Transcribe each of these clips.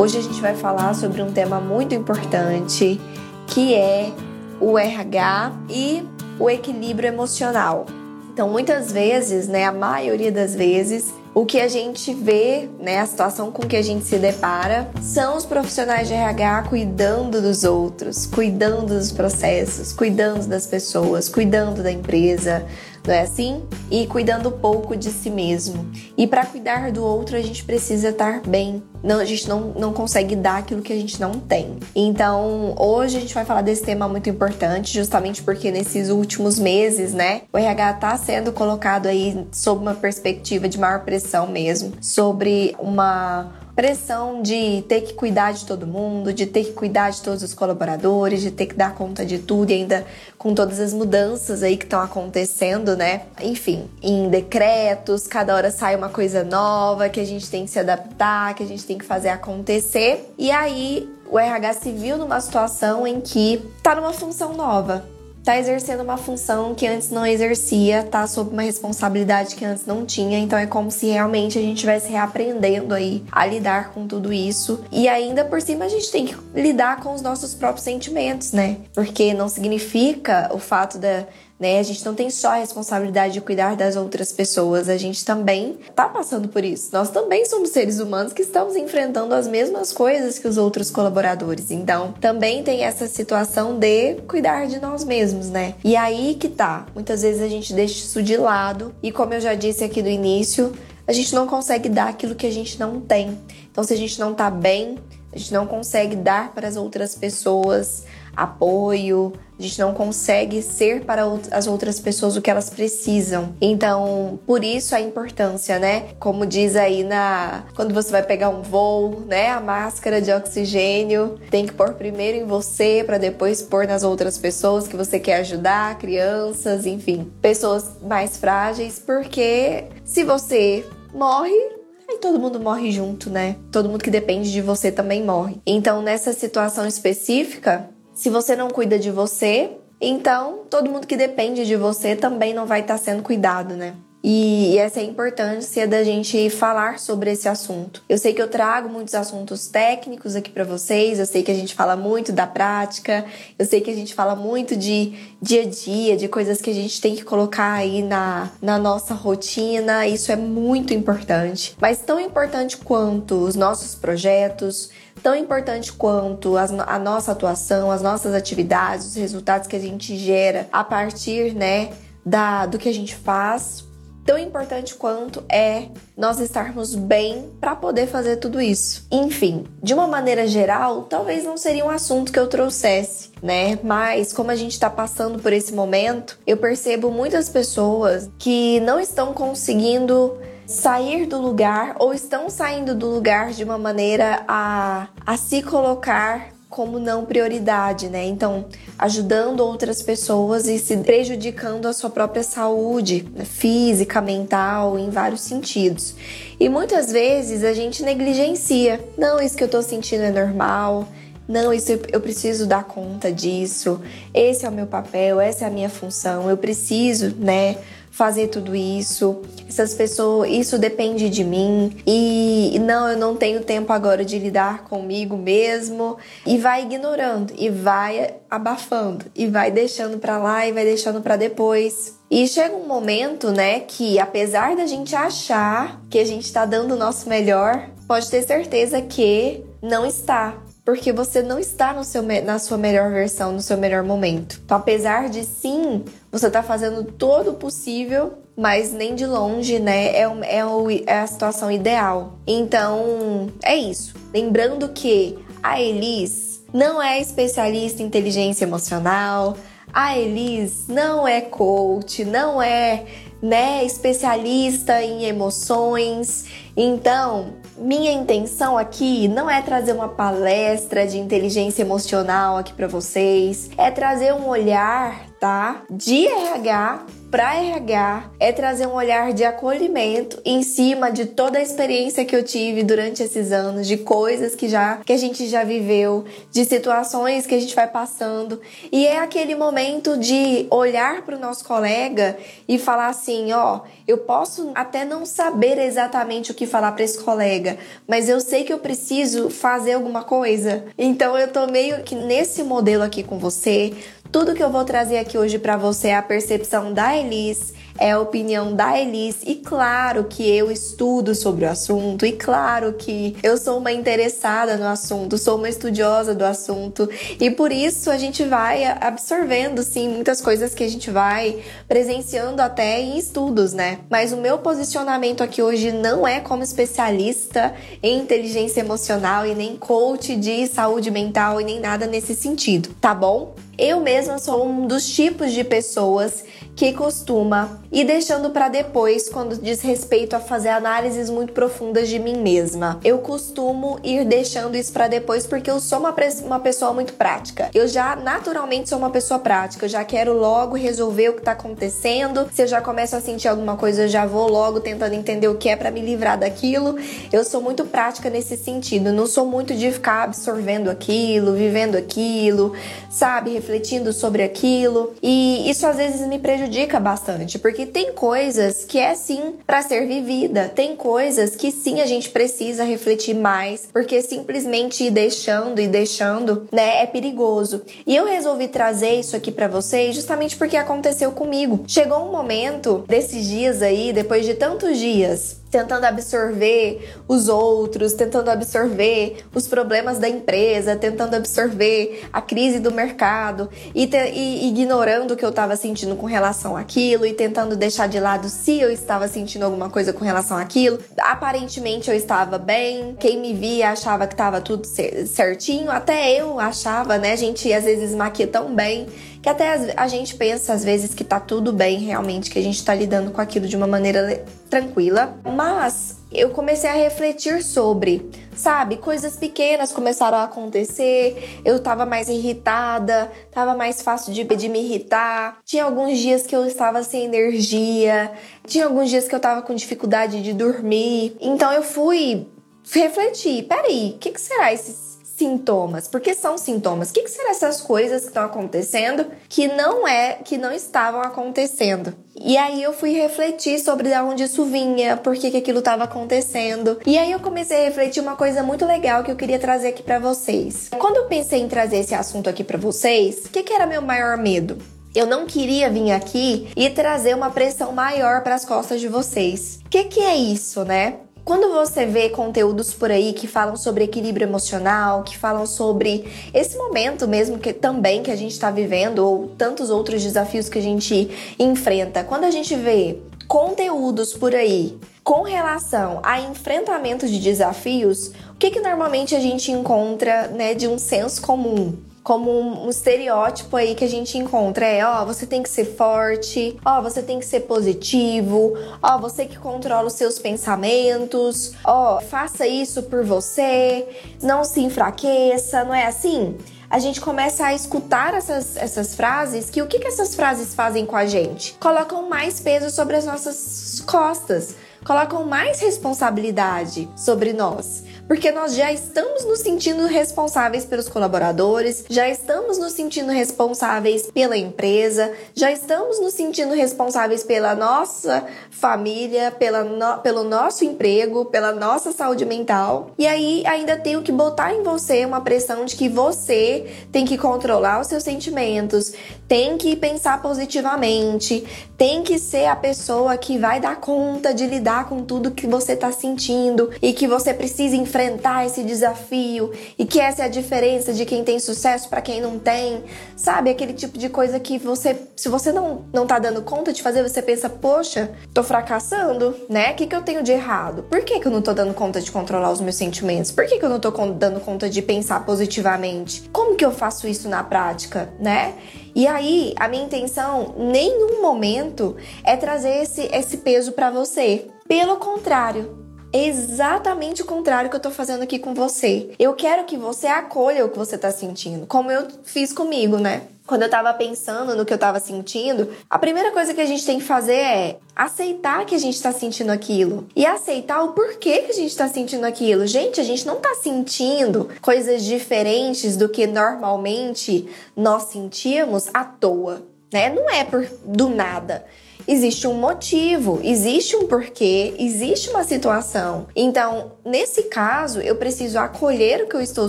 Hoje a gente vai falar sobre um tema muito importante que é o RH e o equilíbrio emocional. Então, muitas vezes, né, a maioria das vezes, o que a gente vê, né, a situação com que a gente se depara, são os profissionais de RH cuidando dos outros, cuidando dos processos, cuidando das pessoas, cuidando da empresa, não é assim? E cuidando pouco de si mesmo. E para cuidar do outro, a gente precisa estar bem. Não, a gente não, não consegue dar aquilo que a gente não tem. Então, hoje a gente vai falar desse tema muito importante, justamente porque nesses últimos meses, né, o RH está sendo colocado aí sob uma perspectiva de maior pressão mesmo, sobre uma pressão de ter que cuidar de todo mundo, de ter que cuidar de todos os colaboradores, de ter que dar conta de tudo e ainda com todas as mudanças aí que estão acontecendo, né? Enfim, em decretos, cada hora sai uma coisa nova que a gente tem que se adaptar, que a gente tem que fazer acontecer. E aí o RH se viu numa situação em que tá numa função nova tá exercendo uma função que antes não exercia, tá sob uma responsabilidade que antes não tinha, então é como se realmente a gente estivesse reaprendendo aí a lidar com tudo isso. E ainda por cima a gente tem que lidar com os nossos próprios sentimentos, né? Porque não significa o fato da né? A gente não tem só a responsabilidade de cuidar das outras pessoas, a gente também tá passando por isso. Nós também somos seres humanos que estamos enfrentando as mesmas coisas que os outros colaboradores. Então, também tem essa situação de cuidar de nós mesmos, né? E aí que tá. Muitas vezes a gente deixa isso de lado e como eu já disse aqui no início, a gente não consegue dar aquilo que a gente não tem. Então, se a gente não tá bem, a gente não consegue dar para as outras pessoas apoio, a gente não consegue ser para as outras pessoas o que elas precisam. Então, por isso a importância, né? Como diz aí na quando você vai pegar um voo, né? A máscara de oxigênio tem que pôr primeiro em você para depois pôr nas outras pessoas que você quer ajudar, crianças, enfim, pessoas mais frágeis, porque se você morre, Aí todo mundo morre junto, né? Todo mundo que depende de você também morre. Então, nessa situação específica, se você não cuida de você, então todo mundo que depende de você também não vai estar tá sendo cuidado, né? E, essa é a importância da gente falar sobre esse assunto. Eu sei que eu trago muitos assuntos técnicos aqui para vocês, eu sei que a gente fala muito da prática, eu sei que a gente fala muito de dia a dia, de coisas que a gente tem que colocar aí na, na nossa rotina, isso é muito importante. Mas tão importante quanto os nossos projetos, tão importante quanto a nossa atuação, as nossas atividades, os resultados que a gente gera a partir, né, da, do que a gente faz. Tão importante quanto é nós estarmos bem para poder fazer tudo isso. Enfim, de uma maneira geral, talvez não seria um assunto que eu trouxesse, né? Mas como a gente está passando por esse momento, eu percebo muitas pessoas que não estão conseguindo sair do lugar ou estão saindo do lugar de uma maneira a, a se colocar como não prioridade, né? Então, ajudando outras pessoas e se prejudicando a sua própria saúde né? física, mental, em vários sentidos. E muitas vezes a gente negligencia. Não, isso que eu tô sentindo é normal. Não, isso eu preciso dar conta disso. Esse é o meu papel, essa é a minha função. Eu preciso, né? Fazer tudo isso. Essas pessoas, isso depende de mim e não, eu não tenho tempo agora de lidar comigo mesmo e vai ignorando e vai abafando e vai deixando para lá e vai deixando para depois. E chega um momento, né, que apesar da gente achar que a gente está dando o nosso melhor, pode ter certeza que não está porque você não está no seu, na sua melhor versão, no seu melhor momento. Então, apesar de sim, você está fazendo todo o possível, mas nem de longe, né, é, é, é a situação ideal. Então, é isso. Lembrando que a Elis não é especialista em inteligência emocional, a Elis não é coach, não é né, especialista em emoções. Então, minha intenção aqui não é trazer uma palestra de inteligência emocional aqui para vocês, é trazer um olhar, tá, de RH para RH é trazer um olhar de acolhimento em cima de toda a experiência que eu tive durante esses anos, de coisas que já que a gente já viveu, de situações que a gente vai passando. E é aquele momento de olhar para o nosso colega e falar assim, ó, eu posso até não saber exatamente o que falar para esse colega, mas eu sei que eu preciso fazer alguma coisa. Então eu tô meio que nesse modelo aqui com você, tudo que eu vou trazer aqui hoje para você é a percepção da Elis, é a opinião da Elis e claro que eu estudo sobre o assunto e claro que eu sou uma interessada no assunto, sou uma estudiosa do assunto e por isso a gente vai absorvendo sim muitas coisas que a gente vai presenciando até em estudos, né? Mas o meu posicionamento aqui hoje não é como especialista em inteligência emocional e nem coach de saúde mental e nem nada nesse sentido, tá bom? Eu mesma sou um dos tipos de pessoas que costuma ir deixando para depois quando diz respeito a fazer análises muito profundas de mim mesma. Eu costumo ir deixando isso para depois porque eu sou uma, uma pessoa muito prática. Eu já naturalmente sou uma pessoa prática, eu já quero logo resolver o que tá acontecendo. Se eu já começo a sentir alguma coisa, eu já vou logo tentando entender o que é para me livrar daquilo. Eu sou muito prática nesse sentido, não sou muito de ficar absorvendo aquilo, vivendo aquilo, sabe, refletindo sobre aquilo. E isso às vezes me prejudica prejudica bastante, porque tem coisas que é sim para ser vivida, tem coisas que sim a gente precisa refletir mais, porque simplesmente ir deixando e deixando, né, é perigoso. E eu resolvi trazer isso aqui para vocês justamente porque aconteceu comigo. Chegou um momento desses dias aí, depois de tantos dias, tentando absorver os outros, tentando absorver os problemas da empresa, tentando absorver a crise do mercado e, te, e ignorando o que eu estava sentindo com relação àquilo e tentando deixar de lado se eu estava sentindo alguma coisa com relação àquilo. Aparentemente eu estava bem, quem me via achava que estava tudo certinho, até eu achava, né? A gente às vezes maquia tão bem que até a gente pensa às vezes que tá tudo bem realmente, que a gente tá lidando com aquilo de uma maneira tranquila, mas eu comecei a refletir sobre, sabe, coisas pequenas começaram a acontecer, eu tava mais irritada, tava mais fácil de, de me irritar, tinha alguns dias que eu estava sem energia, tinha alguns dias que eu tava com dificuldade de dormir, então eu fui refletir, peraí, o que, que será esses sintomas. Porque são sintomas. O que, que serão essas coisas que estão acontecendo que não é, que não estavam acontecendo? E aí eu fui refletir sobre de onde isso vinha, por que, que aquilo estava acontecendo. E aí eu comecei a refletir uma coisa muito legal que eu queria trazer aqui para vocês. Quando eu pensei em trazer esse assunto aqui para vocês, o que, que era meu maior medo? Eu não queria vir aqui e trazer uma pressão maior para as costas de vocês. O que, que é isso, né? Quando você vê conteúdos por aí que falam sobre equilíbrio emocional, que falam sobre esse momento mesmo que também que a gente está vivendo ou tantos outros desafios que a gente enfrenta, quando a gente vê conteúdos por aí com relação a enfrentamento de desafios, o que, que normalmente a gente encontra né, de um senso comum? Como um, estereótipo aí que a gente encontra é, ó, você tem que ser forte, ó, você tem que ser positivo, ó, você que controla os seus pensamentos, ó, faça isso por você, não se enfraqueça, não é assim? a gente começa a escutar essas, essas frases, que o que, que essas frases fazem com a gente? Colocam mais peso sobre as nossas costas, colocam mais responsabilidade sobre nós porque nós já estamos nos sentindo responsáveis pelos colaboradores, já estamos nos sentindo responsáveis pela empresa, já estamos nos sentindo responsáveis pela nossa família, pela no, pelo nosso emprego, pela nossa saúde mental. E aí ainda tenho que botar em você uma pressão de que você tem que controlar os seus sentimentos, tem que pensar positivamente, tem que ser a pessoa que vai dar conta de lidar com tudo que você está sentindo e que você precisa enfrentar enfrentar esse desafio e que essa é a diferença de quem tem sucesso para quem não tem, sabe? Aquele tipo de coisa que você, se você não, não tá dando conta de fazer, você pensa, poxa, tô fracassando, né? Que, que eu tenho de errado? Por que, que eu não tô dando conta de controlar os meus sentimentos? Por que, que eu não tô dando conta de pensar positivamente? Como que eu faço isso na prática, né? E aí, a minha intenção, nenhum momento, é trazer esse, esse peso para você. Pelo contrário, exatamente o contrário que eu tô fazendo aqui com você. Eu quero que você acolha o que você tá sentindo, como eu fiz comigo, né? Quando eu tava pensando no que eu tava sentindo, a primeira coisa que a gente tem que fazer é aceitar que a gente tá sentindo aquilo e aceitar o porquê que a gente tá sentindo aquilo. Gente, a gente não tá sentindo coisas diferentes do que normalmente nós sentíamos à toa, né? Não é por do nada existe um motivo, existe um porquê, existe uma situação. Então, nesse caso, eu preciso acolher o que eu estou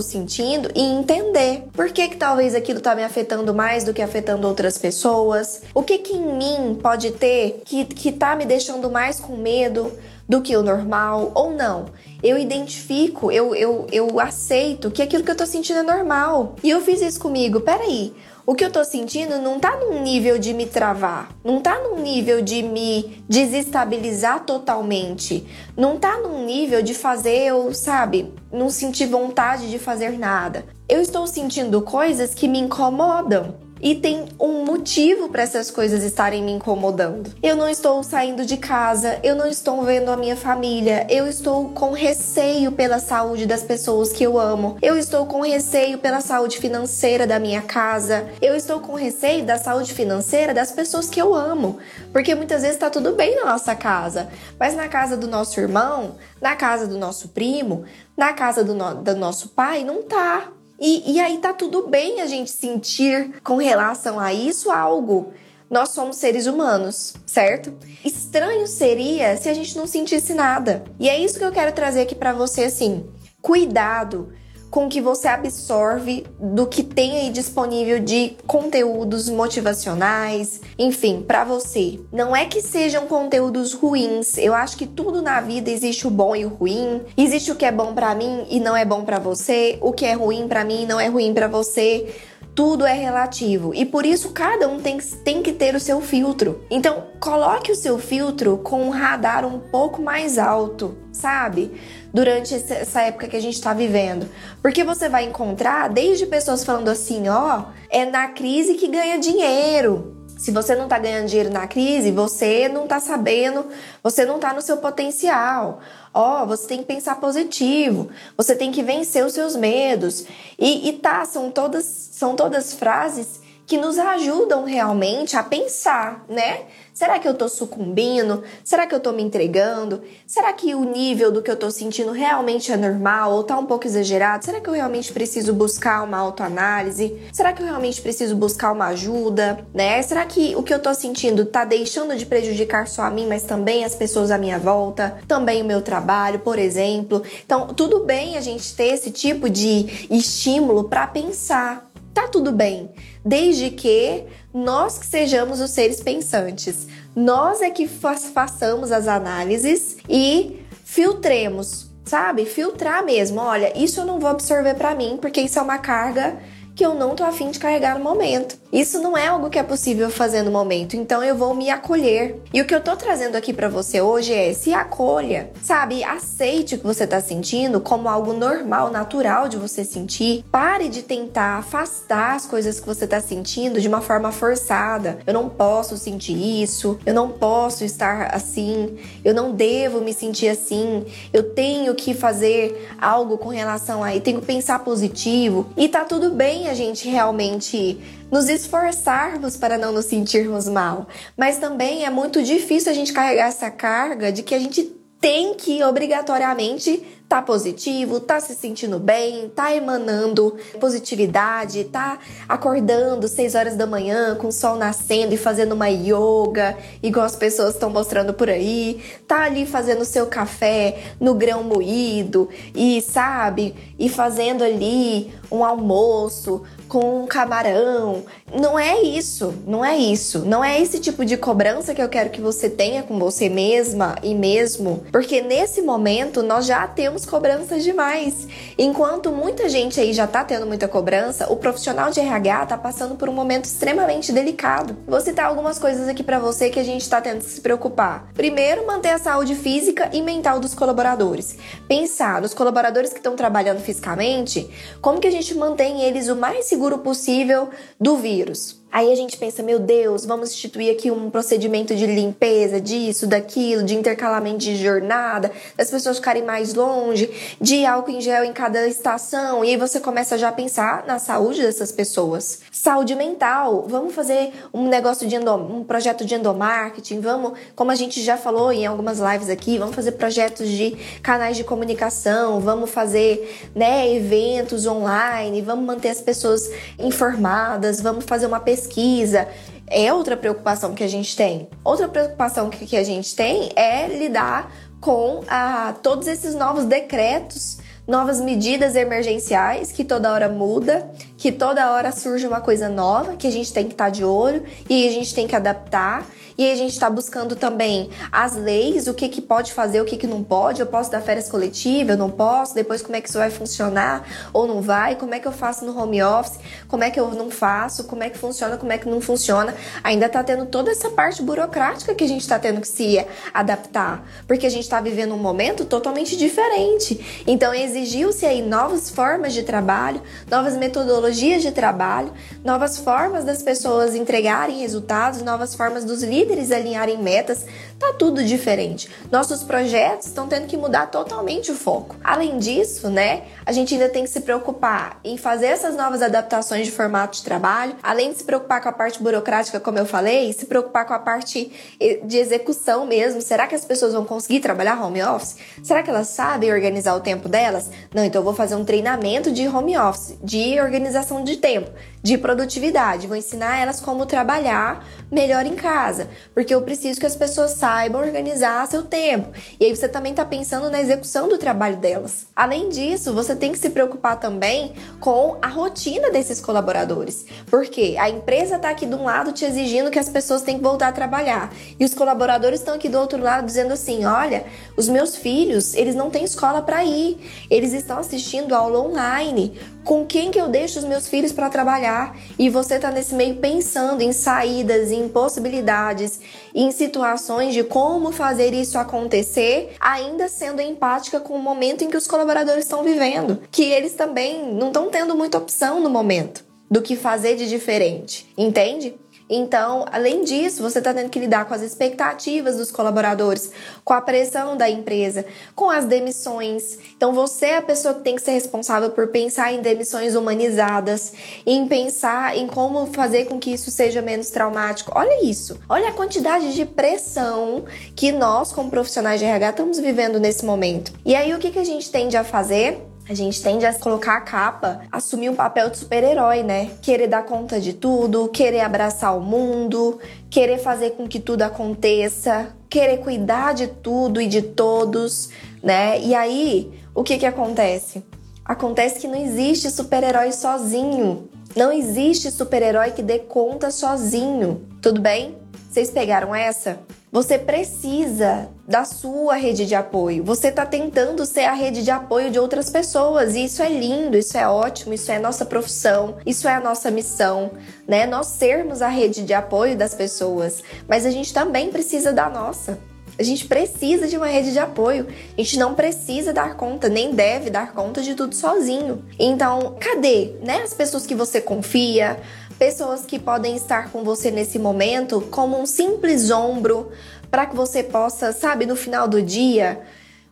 sentindo e entender por que, que talvez aquilo está me afetando mais do que afetando outras pessoas. O que que em mim pode ter que, que tá me deixando mais com medo do que o normal ou não. Eu identifico, eu, eu, eu aceito que aquilo que eu tô sentindo é normal. E eu fiz isso comigo. Peraí, o que eu tô sentindo não tá num nível de me travar, não tá num nível de me desestabilizar totalmente, não tá num nível de fazer eu, sabe, não sentir vontade de fazer nada. Eu estou sentindo coisas que me incomodam e tem um motivo para essas coisas estarem me incomodando. Eu não estou saindo de casa, eu não estou vendo a minha família, eu estou com receio pela saúde das pessoas que eu amo, eu estou com receio pela saúde financeira da minha casa, eu estou com receio da saúde financeira das pessoas que eu amo, porque muitas vezes está tudo bem na nossa casa, mas na casa do nosso irmão, na casa do nosso primo, na casa do, no do nosso pai, não tá. E, e aí tá tudo bem a gente sentir com relação a isso algo. Nós somos seres humanos, certo? Estranho seria se a gente não sentisse nada. E é isso que eu quero trazer aqui para você assim. Cuidado com que você absorve do que tem aí disponível de conteúdos motivacionais, enfim, para você. Não é que sejam conteúdos ruins. Eu acho que tudo na vida existe o bom e o ruim. Existe o que é bom para mim e não é bom para você, o que é ruim para mim e não é ruim para você tudo é relativo e por isso cada um tem, tem que ter o seu filtro. Então, coloque o seu filtro com um radar um pouco mais alto, sabe? Durante essa época que a gente está vivendo. Porque você vai encontrar desde pessoas falando assim: ó, é na crise que ganha dinheiro. Se você não está ganhando dinheiro na crise, você não está sabendo, você não está no seu potencial. Ó, oh, você tem que pensar positivo, você tem que vencer os seus medos. E, e tá, são todas, são todas frases que nos ajudam realmente a pensar, né? Será que eu tô sucumbindo? Será que eu tô me entregando? Será que o nível do que eu tô sentindo realmente é normal ou tá um pouco exagerado? Será que eu realmente preciso buscar uma autoanálise? Será que eu realmente preciso buscar uma ajuda, né? Será que o que eu tô sentindo tá deixando de prejudicar só a mim, mas também as pessoas à minha volta, também o meu trabalho, por exemplo? Então, tudo bem a gente ter esse tipo de estímulo para pensar. Tá tudo bem desde que nós que sejamos os seres pensantes. Nós é que fa façamos as análises e filtremos, sabe? Filtrar mesmo. Olha, isso eu não vou absorver para mim, porque isso é uma carga que eu não tô afim de carregar no momento. Isso não é algo que é possível fazer no momento, então eu vou me acolher. E o que eu tô trazendo aqui para você hoje é se acolha, sabe? Aceite o que você tá sentindo como algo normal, natural de você sentir. Pare de tentar afastar as coisas que você tá sentindo de uma forma forçada. Eu não posso sentir isso, eu não posso estar assim, eu não devo me sentir assim, eu tenho que fazer algo com relação a, eu tenho que pensar positivo e tá tudo bem a gente realmente nos esforçarmos para não nos sentirmos mal. Mas também é muito difícil a gente carregar essa carga de que a gente tem que obrigatoriamente tá positivo, tá se sentindo bem, tá emanando positividade, tá acordando 6 horas da manhã com o sol nascendo e fazendo uma yoga, igual as pessoas estão mostrando por aí, tá ali fazendo seu café no grão moído e sabe, e fazendo ali um almoço com camarão. Não é isso, não é isso. Não é esse tipo de cobrança que eu quero que você tenha com você mesma e mesmo, porque nesse momento nós já temos cobranças demais. Enquanto muita gente aí já tá tendo muita cobrança, o profissional de RH tá passando por um momento extremamente delicado. Vou citar algumas coisas aqui para você que a gente tá tendo que se preocupar. Primeiro, manter a saúde física e mental dos colaboradores. Pensar nos colaboradores que estão trabalhando fisicamente, como que a gente mantém eles o mais seguro possível do vírus coronavírus. Aí a gente pensa, meu Deus, vamos instituir aqui um procedimento de limpeza disso, daquilo, de intercalamento de jornada, das pessoas ficarem mais longe, de álcool em gel em cada estação. E aí você começa já a pensar na saúde dessas pessoas. Saúde mental, vamos fazer um negócio de um projeto de endomarketing, vamos, como a gente já falou em algumas lives aqui, vamos fazer projetos de canais de comunicação, vamos fazer, né, eventos online, vamos manter as pessoas informadas, vamos fazer uma pesquisa pesquisa. É outra preocupação que a gente tem. Outra preocupação que, que a gente tem é lidar com ah, todos esses novos decretos, novas medidas emergenciais que toda hora muda, que toda hora surge uma coisa nova que a gente tem que estar tá de olho e a gente tem que adaptar. E a gente está buscando também as leis, o que, que pode fazer, o que, que não pode. Eu posso dar férias coletivas, eu não posso. Depois, como é que isso vai funcionar ou não vai? Como é que eu faço no home office? Como é que eu não faço? Como é que funciona? Como é que não funciona? Ainda está tendo toda essa parte burocrática que a gente está tendo que se adaptar, porque a gente está vivendo um momento totalmente diferente. Então, exigiu-se aí novas formas de trabalho, novas metodologias de trabalho, novas formas das pessoas entregarem resultados, novas formas dos líderes líderes alinharem metas, tá tudo diferente. Nossos projetos estão tendo que mudar totalmente o foco. Além disso, né, a gente ainda tem que se preocupar em fazer essas novas adaptações de formato de trabalho, além de se preocupar com a parte burocrática, como eu falei, se preocupar com a parte eh, de execução mesmo. Será que as pessoas vão conseguir trabalhar home office? Será que elas sabem organizar o tempo delas? Não, então eu vou fazer um treinamento de home office, de organização de tempo, de produtividade. Vou ensinar elas como trabalhar melhor em casa porque eu preciso que as pessoas saibam organizar seu tempo. E aí você também está pensando na execução do trabalho delas. Além disso, você tem que se preocupar também com a rotina desses colaboradores, porque a empresa está aqui de um lado te exigindo que as pessoas têm que voltar a trabalhar e os colaboradores estão aqui do outro lado dizendo assim: olha, os meus filhos eles não têm escola para ir, eles estão assistindo aula online com quem que eu deixo os meus filhos para trabalhar? E você está nesse meio pensando em saídas, em possibilidades, em situações de como fazer isso acontecer, ainda sendo empática com o momento em que os colaboradores estão vivendo, que eles também não estão tendo muita opção no momento do que fazer de diferente, entende? Então, além disso, você está tendo que lidar com as expectativas dos colaboradores, com a pressão da empresa, com as demissões. Então, você é a pessoa que tem que ser responsável por pensar em demissões humanizadas, em pensar em como fazer com que isso seja menos traumático. Olha isso. Olha a quantidade de pressão que nós, como profissionais de RH, estamos vivendo nesse momento. E aí, o que, que a gente tende a fazer? A gente tende a colocar a capa, assumir um papel de super-herói, né? Querer dar conta de tudo, querer abraçar o mundo, querer fazer com que tudo aconteça, querer cuidar de tudo e de todos, né? E aí, o que que acontece? Acontece que não existe super-herói sozinho. Não existe super-herói que dê conta sozinho. Tudo bem? Vocês pegaram essa? Você precisa da sua rede de apoio. Você está tentando ser a rede de apoio de outras pessoas e isso é lindo, isso é ótimo, isso é nossa profissão, isso é a nossa missão, né? Nós sermos a rede de apoio das pessoas, mas a gente também precisa da nossa. A gente precisa de uma rede de apoio. A gente não precisa dar conta, nem deve dar conta de tudo sozinho. Então, cadê, né, as pessoas que você confia, pessoas que podem estar com você nesse momento como um simples ombro para que você possa, sabe, no final do dia,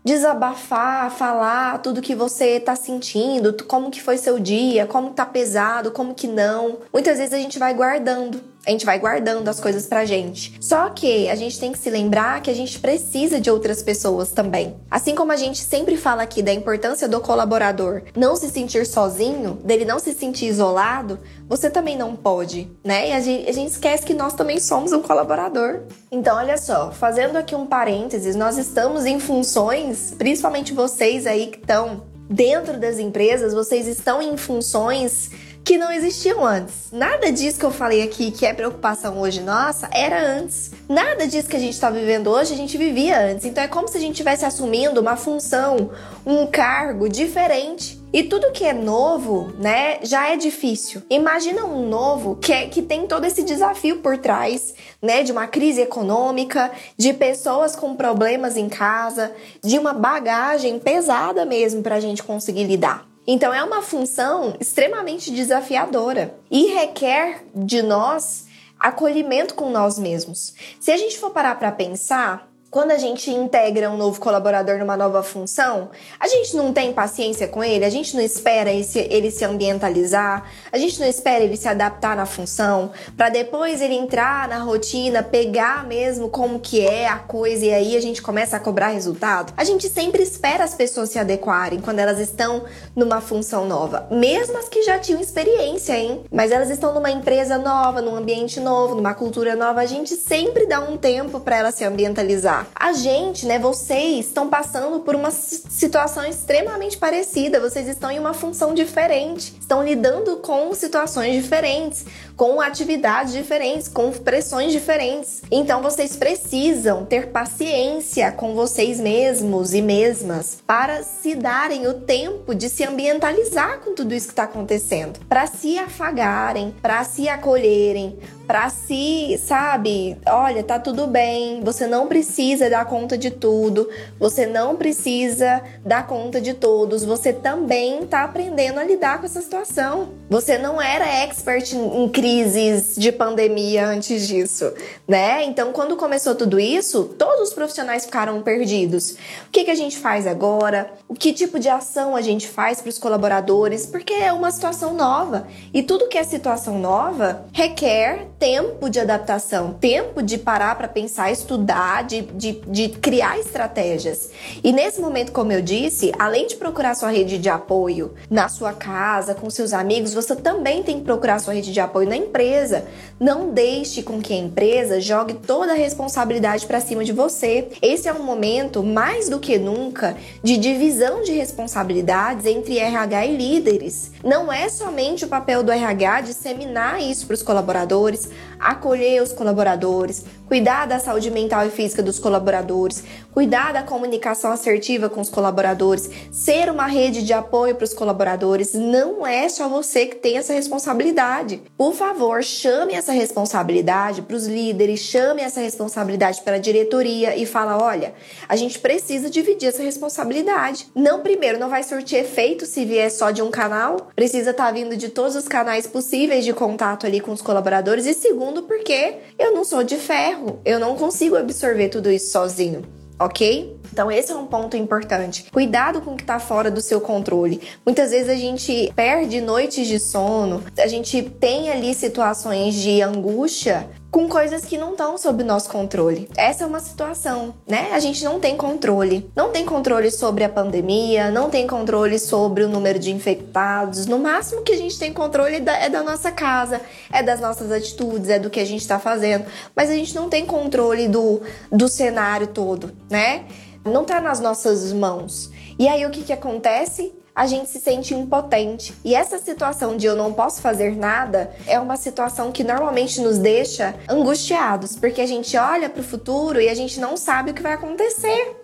desabafar, falar tudo que você está sentindo, como que foi seu dia, como tá pesado, como que não. Muitas vezes a gente vai guardando a gente vai guardando as coisas pra gente. Só que a gente tem que se lembrar que a gente precisa de outras pessoas também. Assim como a gente sempre fala aqui da importância do colaborador não se sentir sozinho, dele não se sentir isolado, você também não pode, né? E a gente, a gente esquece que nós também somos um colaborador. Então, olha só, fazendo aqui um parênteses, nós estamos em funções, principalmente vocês aí que estão dentro das empresas, vocês estão em funções que não existiam antes. Nada disso que eu falei aqui, que é preocupação hoje nossa, era antes. Nada disso que a gente está vivendo hoje, a gente vivia antes. Então é como se a gente estivesse assumindo uma função, um cargo diferente e tudo que é novo, né, já é difícil. Imagina um novo que, é, que tem todo esse desafio por trás, né, de uma crise econômica, de pessoas com problemas em casa, de uma bagagem pesada mesmo para a gente conseguir lidar. Então é uma função extremamente desafiadora e requer de nós acolhimento com nós mesmos. Se a gente for parar para pensar, quando a gente integra um novo colaborador numa nova função, a gente não tem paciência com ele, a gente não espera ele se ambientalizar, a gente não espera ele se adaptar na função, para depois ele entrar na rotina, pegar mesmo como que é a coisa e aí a gente começa a cobrar resultado. A gente sempre espera as pessoas se adequarem quando elas estão numa função nova, mesmo as que já tinham experiência, hein? Mas elas estão numa empresa nova, num ambiente novo, numa cultura nova, a gente sempre dá um tempo para elas se ambientalizar. A gente, né, vocês estão passando por uma situação extremamente parecida, vocês estão em uma função diferente, estão lidando com situações diferentes, com atividades diferentes, com pressões diferentes. Então vocês precisam ter paciência com vocês mesmos e mesmas para se darem o tempo de se ambientalizar com tudo isso que está acontecendo, para se afagarem, para se acolherem, para se, sabe, olha, tá tudo bem, você não precisa dar conta de tudo, você não precisa dar conta de todos, você também tá aprendendo a lidar com essa situação. Você não era expert em crises de pandemia antes disso, né? Então, quando começou tudo isso, todos os profissionais ficaram perdidos. O que, que a gente faz agora? O que tipo de ação a gente faz para os colaboradores? Porque é uma situação nova e tudo que é situação nova requer tempo de adaptação, tempo de parar para pensar, estudar, de, de, de criar estratégias. E nesse momento, como eu disse, além de procurar sua rede de apoio na sua casa, com seus amigos, você também tem que procurar sua rede de apoio na empresa. Não deixe com que a empresa jogue toda a responsabilidade para cima de você. Esse é um momento, mais do que nunca, de divisão de responsabilidades entre RH e líderes. Não é somente o papel do RH disseminar isso para os colaboradores, acolher os colaboradores, cuidar da saúde mental e física dos colaboradores, cuidar da comunicação assertiva com os colaboradores, ser uma rede de apoio para os colaboradores. Não é só você que tem essa responsabilidade. Por favor, chame essa responsabilidade para os líderes, chame essa responsabilidade para a diretoria e fala: olha, a gente precisa dividir essa responsabilidade. Não, primeiro, não vai surtir efeito se vier só de um canal, precisa estar tá vindo de todos os canais possíveis de contato ali com os colaboradores e segundo, porque eu não sou de ferro, eu não consigo absorver tudo isso sozinho, ok? Então, esse é um ponto importante. Cuidado com o que está fora do seu controle. Muitas vezes a gente perde noites de sono, a gente tem ali situações de angústia com coisas que não estão sob nosso controle. Essa é uma situação, né? A gente não tem controle. Não tem controle sobre a pandemia, não tem controle sobre o número de infectados. No máximo que a gente tem controle é da, nossa casa, é das nossas atitudes, é do que a gente está fazendo. Mas a gente não tem controle do, do cenário todo, né? Não está nas nossas mãos. E aí o que, que acontece? A gente se sente impotente. E essa situação de eu não posso fazer nada é uma situação que normalmente nos deixa angustiados, porque a gente olha para o futuro e a gente não sabe o que vai acontecer.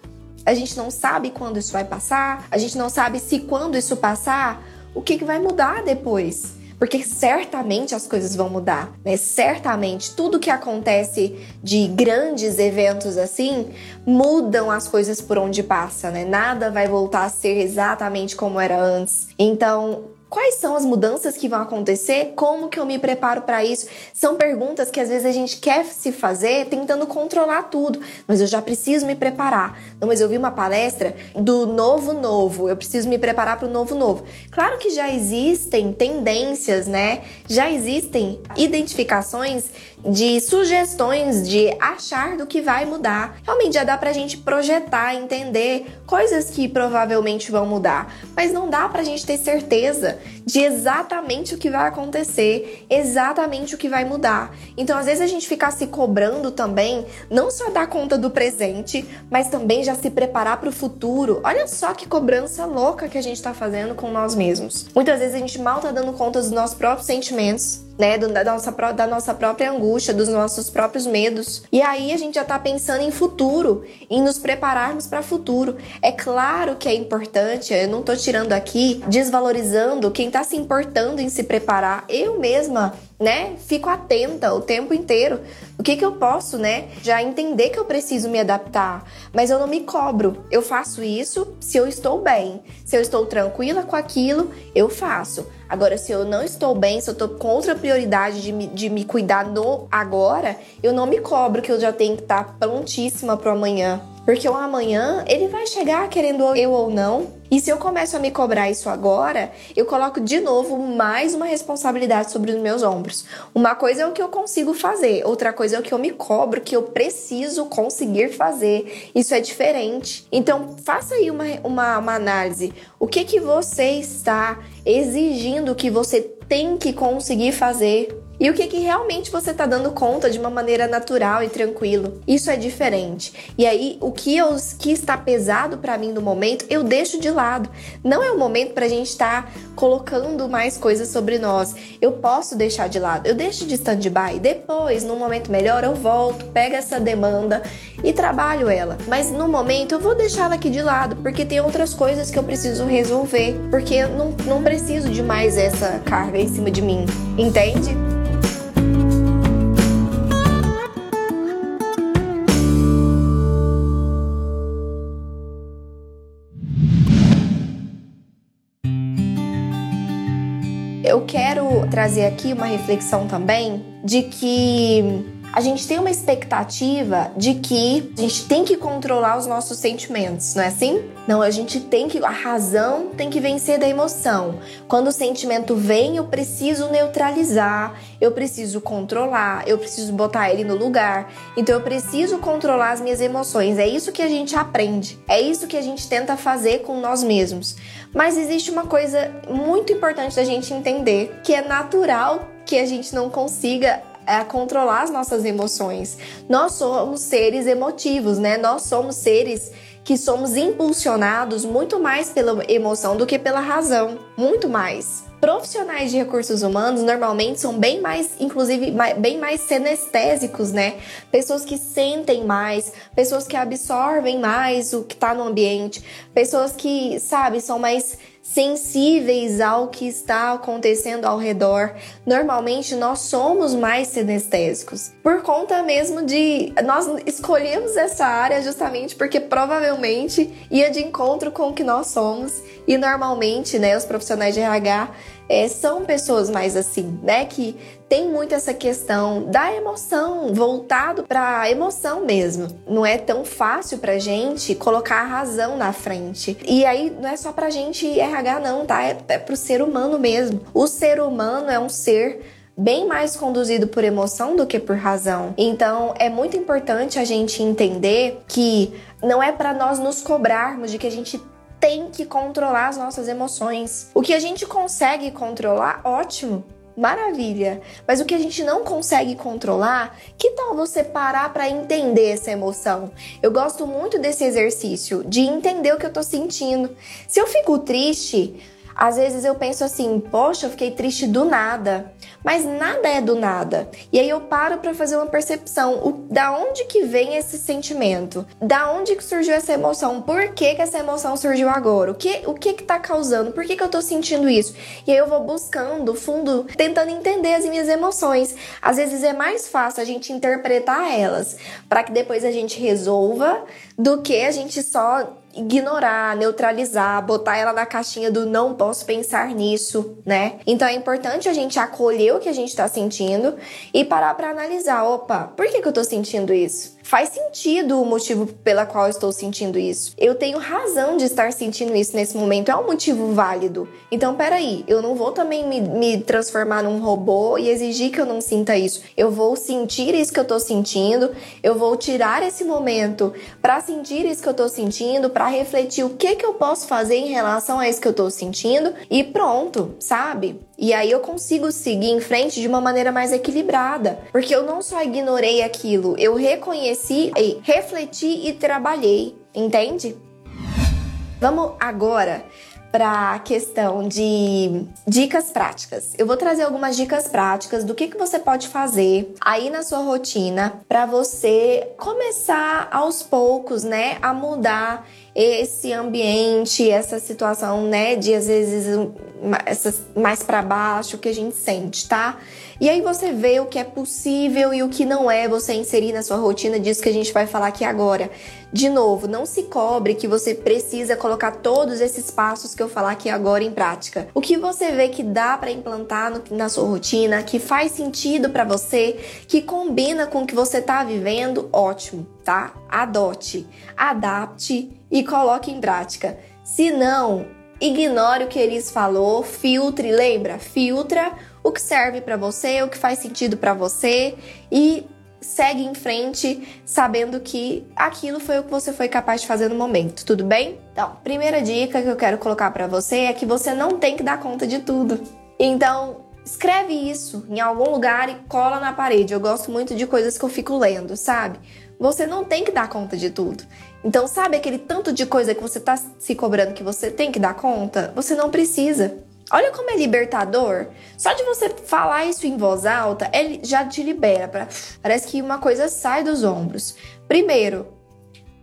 A gente não sabe quando isso vai passar, a gente não sabe se quando isso passar, o que, que vai mudar depois porque certamente as coisas vão mudar, né? Certamente tudo que acontece de grandes eventos assim mudam as coisas por onde passa, né? Nada vai voltar a ser exatamente como era antes. Então, Quais são as mudanças que vão acontecer? Como que eu me preparo para isso? São perguntas que às vezes a gente quer se fazer tentando controlar tudo, mas eu já preciso me preparar. Não, mas eu vi uma palestra do novo novo, eu preciso me preparar para o novo novo. Claro que já existem tendências, né? Já existem identificações de sugestões de achar do que vai mudar. Realmente já dá pra gente projetar, entender coisas que provavelmente vão mudar, mas não dá pra gente ter certeza de exatamente o que vai acontecer, exatamente o que vai mudar. Então, às vezes a gente ficar se cobrando também, não só dar conta do presente, mas também já se preparar para o futuro. Olha só que cobrança louca que a gente está fazendo com nós mesmos. Muitas vezes a gente mal tá dando conta dos nossos próprios sentimentos, né, da nossa, da nossa própria angústia, dos nossos próprios medos. E aí a gente já tá pensando em futuro, em nos prepararmos para futuro. É claro que é importante, eu não tô tirando aqui, desvalorizando quem tá se importando em se preparar. Eu mesma né? Fico atenta o tempo inteiro. O que que eu posso, né? Já entender que eu preciso me adaptar, mas eu não me cobro. Eu faço isso se eu estou bem. Se eu estou tranquila com aquilo, eu faço. Agora, se eu não estou bem, se eu estou com outra prioridade de me, de me cuidar no agora, eu não me cobro que eu já tenho que estar prontíssima para amanhã. Porque o amanhã, ele vai chegar querendo eu ou não. E se eu começo a me cobrar isso agora, eu coloco de novo mais uma responsabilidade sobre os meus ombros. Uma coisa é o que eu consigo fazer, outra coisa é o que eu me cobro, que eu preciso conseguir fazer. Isso é diferente. Então, faça aí uma, uma, uma análise. O que, que você está exigindo que você tem que conseguir fazer e o que, que realmente você está dando conta de uma maneira natural e tranquilo. Isso é diferente. E aí, o que, eu, que está pesado para mim no momento, eu deixo de lado. Não é o momento para a gente estar tá colocando mais coisas sobre nós. Eu posso deixar de lado. Eu deixo de stand-by. Depois, num momento melhor, eu volto, pego essa demanda e trabalho ela. Mas no momento, eu vou deixar ela aqui de lado, porque tem outras coisas que eu preciso resolver. Porque eu não, não preciso de mais essa carga em cima de mim. Entende? Trazer aqui uma reflexão também de que a gente tem uma expectativa de que a gente tem que controlar os nossos sentimentos, não é assim? Não, a gente tem que. A razão tem que vencer da emoção. Quando o sentimento vem, eu preciso neutralizar, eu preciso controlar, eu preciso botar ele no lugar. Então eu preciso controlar as minhas emoções. É isso que a gente aprende. É isso que a gente tenta fazer com nós mesmos. Mas existe uma coisa muito importante da gente entender, que é natural que a gente não consiga a controlar as nossas emoções. Nós somos seres emotivos, né? Nós somos seres que somos impulsionados muito mais pela emoção do que pela razão, muito mais. Profissionais de recursos humanos normalmente são bem mais, inclusive, bem mais senestésicos, né? Pessoas que sentem mais, pessoas que absorvem mais o que está no ambiente, pessoas que, sabe, são mais sensíveis ao que está acontecendo ao redor. Normalmente nós somos mais sinestésicos por conta mesmo de nós escolhemos essa área justamente porque provavelmente ia de encontro com o que nós somos e normalmente, né, os profissionais de RH é, são pessoas mais assim, né? Que tem muito essa questão da emoção, voltado para a emoção mesmo. Não é tão fácil pra gente colocar a razão na frente. E aí não é só pra gente RH, não, tá? É, é pro ser humano mesmo. O ser humano é um ser bem mais conduzido por emoção do que por razão. Então, é muito importante a gente entender que não é para nós nos cobrarmos de que a gente tem que controlar as nossas emoções. O que a gente consegue controlar, ótimo. Maravilha. Mas o que a gente não consegue controlar, que tal você parar para entender essa emoção? Eu gosto muito desse exercício de entender o que eu tô sentindo. Se eu fico triste, às vezes eu penso assim, poxa, eu fiquei triste do nada. Mas nada é do nada. E aí eu paro para fazer uma percepção. O, da onde que vem esse sentimento? Da onde que surgiu essa emoção? Por que, que essa emoção surgiu agora? O que o que que tá causando? Por que, que eu tô sentindo isso? E aí eu vou buscando fundo, tentando entender as minhas emoções. Às vezes é mais fácil a gente interpretar elas para que depois a gente resolva do que a gente só ignorar, neutralizar, botar ela na caixinha do não posso pensar nisso, né? Então é importante a gente acolher o que a gente tá sentindo e parar para analisar, opa, por que que eu tô sentindo isso? Faz sentido o motivo pela qual estou sentindo isso. Eu tenho razão de estar sentindo isso nesse momento. É um motivo válido. Então, peraí, eu não vou também me, me transformar num robô e exigir que eu não sinta isso. Eu vou sentir isso que eu estou sentindo. Eu vou tirar esse momento para sentir isso que eu estou sentindo, para refletir o que que eu posso fazer em relação a isso que eu estou sentindo e pronto, sabe? E aí eu consigo seguir em frente de uma maneira mais equilibrada, porque eu não só ignorei aquilo, eu reconheci, refleti e trabalhei, entende? Vamos agora para a questão de dicas práticas. Eu vou trazer algumas dicas práticas do que, que você pode fazer aí na sua rotina para você começar aos poucos, né, a mudar esse ambiente, essa situação, né, de às vezes mais para baixo que a gente sente, tá? E aí você vê o que é possível e o que não é você inserir na sua rotina disso que a gente vai falar aqui agora. De novo, não se cobre que você precisa colocar todos esses passos que eu falar aqui agora em prática. O que você vê que dá para implantar no, na sua rotina, que faz sentido para você, que combina com o que você tá vivendo, ótimo, tá? Adote, adapte e coloque em prática. Se não, ignore o que eles falou, filtre, lembra? Filtra o que serve para você, o que faz sentido para você e segue em frente sabendo que aquilo foi o que você foi capaz de fazer no momento, tudo bem? Então, primeira dica que eu quero colocar para você é que você não tem que dar conta de tudo. Então, escreve isso em algum lugar e cola na parede. Eu gosto muito de coisas que eu fico lendo, sabe? Você não tem que dar conta de tudo. Então, sabe aquele tanto de coisa que você tá se cobrando que você tem que dar conta? Você não precisa. Olha como é libertador. Só de você falar isso em voz alta, ele já te libera. Pra... Parece que uma coisa sai dos ombros. Primeiro,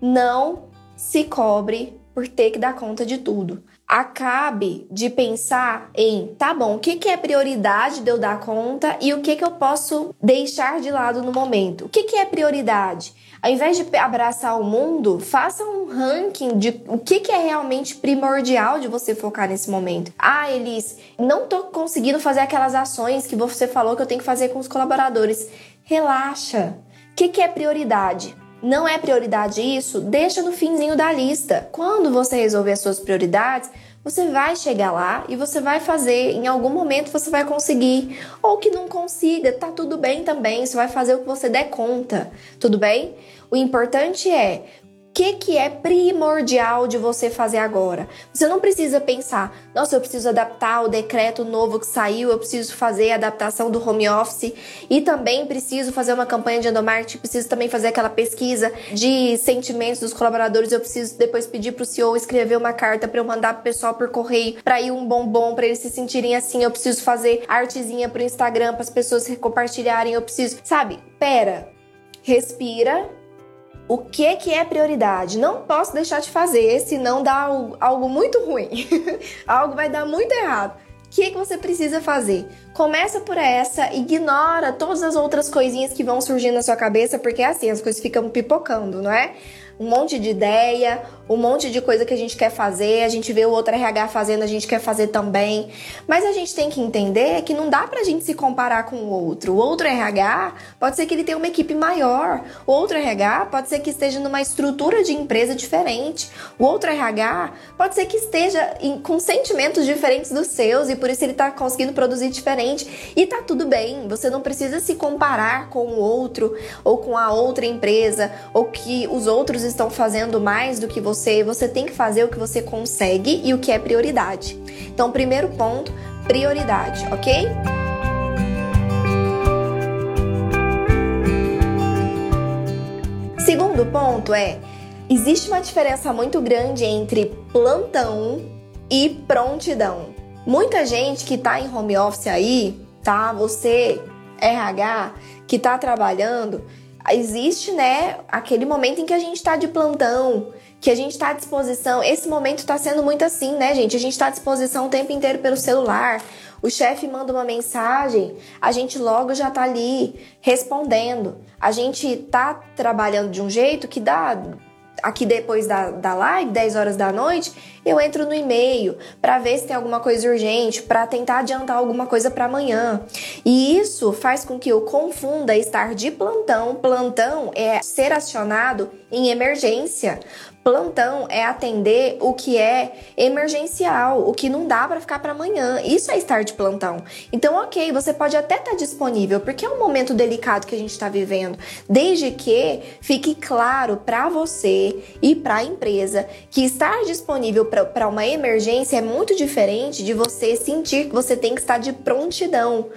não se cobre por ter que dar conta de tudo. Acabe de pensar em, tá bom, o que, que é prioridade de eu dar conta e o que, que eu posso deixar de lado no momento. O que, que é prioridade? Ao invés de abraçar o mundo, faça um ranking de o que, que é realmente primordial de você focar nesse momento. Ah, Elis, não tô conseguindo fazer aquelas ações que você falou que eu tenho que fazer com os colaboradores. Relaxa. O que, que é prioridade? Não é prioridade isso? Deixa no finzinho da lista. Quando você resolver as suas prioridades, você vai chegar lá e você vai fazer, em algum momento você vai conseguir. Ou que não consiga, tá tudo bem também, você vai fazer o que você der conta, tudo bem? O importante é que, que é primordial de você fazer agora? Você não precisa pensar, nossa, eu preciso adaptar o decreto novo que saiu, eu preciso fazer a adaptação do home office e também preciso fazer uma campanha de endomarketing, preciso também fazer aquela pesquisa de sentimentos dos colaboradores, eu preciso depois pedir para o CEO escrever uma carta para eu mandar pro pessoal por correio, para ir um bombom para eles se sentirem assim, eu preciso fazer artezinha pro Instagram para as pessoas compartilharem, eu preciso, sabe? Pera, respira o que, que é prioridade? Não posso deixar de fazer, senão dá algo, muito ruim. algo vai dar muito errado. O que, que você precisa fazer? Começa por essa, ignora todas as outras coisinhas que vão surgindo na sua cabeça, porque é assim, as coisas ficam pipocando, não é? Um monte de ideia, um monte de coisa que a gente quer fazer, a gente vê o outro RH fazendo, a gente quer fazer também. Mas a gente tem que entender que não dá pra gente se comparar com o outro. O outro RH pode ser que ele tenha uma equipe maior, o outro RH pode ser que esteja numa estrutura de empresa diferente, o outro RH pode ser que esteja com sentimentos diferentes dos seus e por isso ele tá conseguindo produzir diferente. E tá tudo bem, você não precisa se comparar com o outro ou com a outra empresa ou que os outros outros estão fazendo mais do que você, você tem que fazer o que você consegue e o que é prioridade. Então, primeiro ponto, prioridade, ok? Segundo ponto é: existe uma diferença muito grande entre plantão e prontidão. Muita gente que tá em home office aí, tá? Você, RH, que tá trabalhando, existe, né, aquele momento em que a gente está de plantão, que a gente está à disposição. Esse momento está sendo muito assim, né, gente? A gente está à disposição o tempo inteiro pelo celular. O chefe manda uma mensagem, a gente logo já está ali respondendo. A gente está trabalhando de um jeito que dá aqui depois da, da live, 10 horas da noite, eu entro no e-mail para ver se tem alguma coisa urgente, para tentar adiantar alguma coisa para amanhã. E isso faz com que eu confunda estar de plantão. Plantão é ser acionado em emergência. Plantão é atender o que é emergencial, o que não dá para ficar para amanhã. Isso é estar de plantão. Então, ok, você pode até estar tá disponível, porque é um momento delicado que a gente está vivendo. Desde que fique claro para você e para a empresa que estar disponível para uma emergência é muito diferente de você sentir que você tem que estar de prontidão